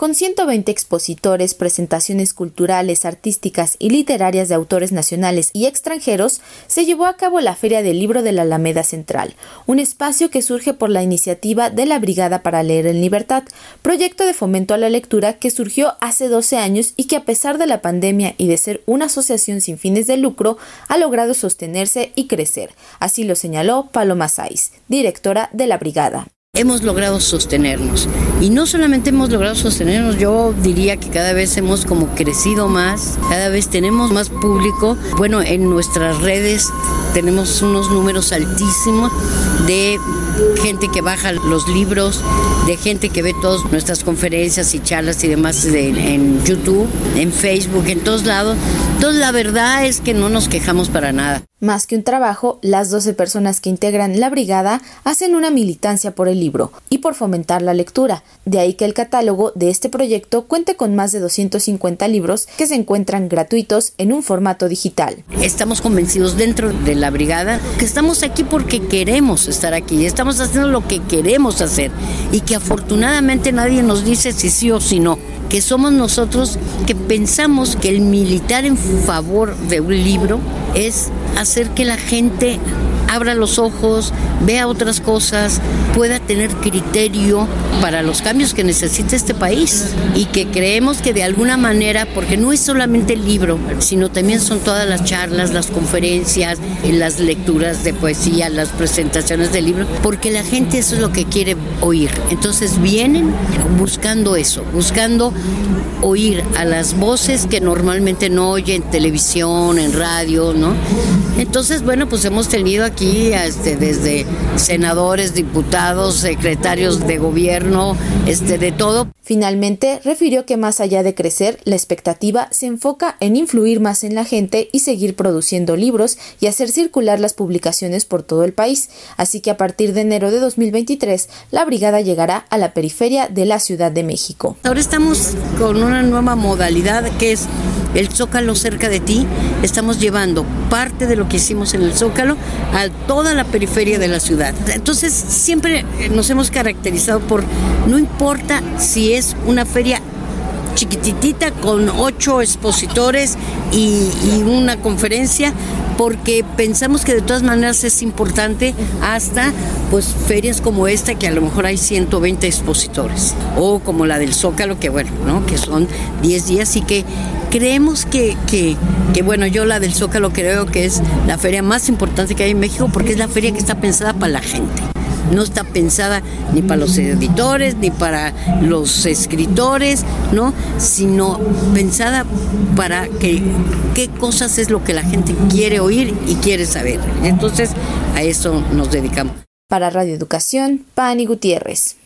con 120 expositores, presentaciones culturales, artísticas y literarias de autores nacionales y extranjeros, se llevó a cabo la Feria del Libro de la Alameda Central, un espacio que surge por la iniciativa de la Brigada para Leer en Libertad, proyecto de fomento a la lectura que surgió hace 12 años y que a pesar de la pandemia y de ser una asociación sin fines de lucro, ha logrado sostenerse y crecer. Así lo señaló Paloma Saiz, directora de la Brigada hemos logrado sostenernos. Y no solamente hemos logrado sostenernos, yo diría que cada vez hemos como crecido más, cada vez tenemos más público. Bueno, en nuestras redes tenemos unos números altísimos de gente que baja los libros, de gente que ve todas nuestras conferencias y charlas y demás en YouTube, en Facebook, en todos lados. Entonces la verdad es que no nos quejamos para nada. Más que un trabajo, las 12 personas que integran la brigada hacen una militancia por el libro y por fomentar la lectura. De ahí que el catálogo de este proyecto cuente con más de 250 libros que se encuentran gratuitos en un formato digital. Estamos convencidos dentro de la brigada que estamos aquí porque queremos estar aquí, estamos haciendo lo que queremos hacer y que afortunadamente nadie nos dice si sí o si no que somos nosotros que pensamos que el militar en favor de un libro es hacer que la gente abra los ojos, vea otras cosas, pueda tener criterio para los cambios que necesita este país y que creemos que de alguna manera, porque no es solamente el libro, sino también son todas las charlas, las conferencias, las lecturas de poesía, las presentaciones del libro, porque la gente eso es lo que quiere oír. Entonces vienen buscando eso, buscando oír a las voces que normalmente no oyen en televisión, en radio, ¿no? Entonces, bueno, pues hemos tenido aquí este, desde senadores, diputados, secretarios de gobierno, este, de todo. Finalmente, refirió que más allá de crecer, la expectativa se enfoca en influir más en la gente y seguir produciendo libros y hacer circular las publicaciones por todo el país. Así que a partir de enero de 2023, la brigada llegará a la periferia de la Ciudad de México. Ahora estamos con una nueva modalidad que es el Zócalo cerca de ti. Estamos llevando parte de lo que hicimos en el Zócalo a toda la periferia de la ciudad. Entonces siempre nos hemos caracterizado por, no importa si es una feria chiquititita con ocho expositores y, una conferencia porque pensamos que de todas maneras es importante hasta pues ferias como esta que a lo mejor hay 120 expositores o como la del Zócalo que bueno, ¿no? que son 10 días y que creemos que, que, que bueno, yo la del Zócalo creo que es la feria más importante que hay en México porque es la feria que está pensada para la gente no está pensada ni para los editores, ni para los escritores, ¿no? Sino pensada para que qué cosas es lo que la gente quiere oír y quiere saber. Entonces, a eso nos dedicamos. Para Radio Educación, Pani Gutiérrez.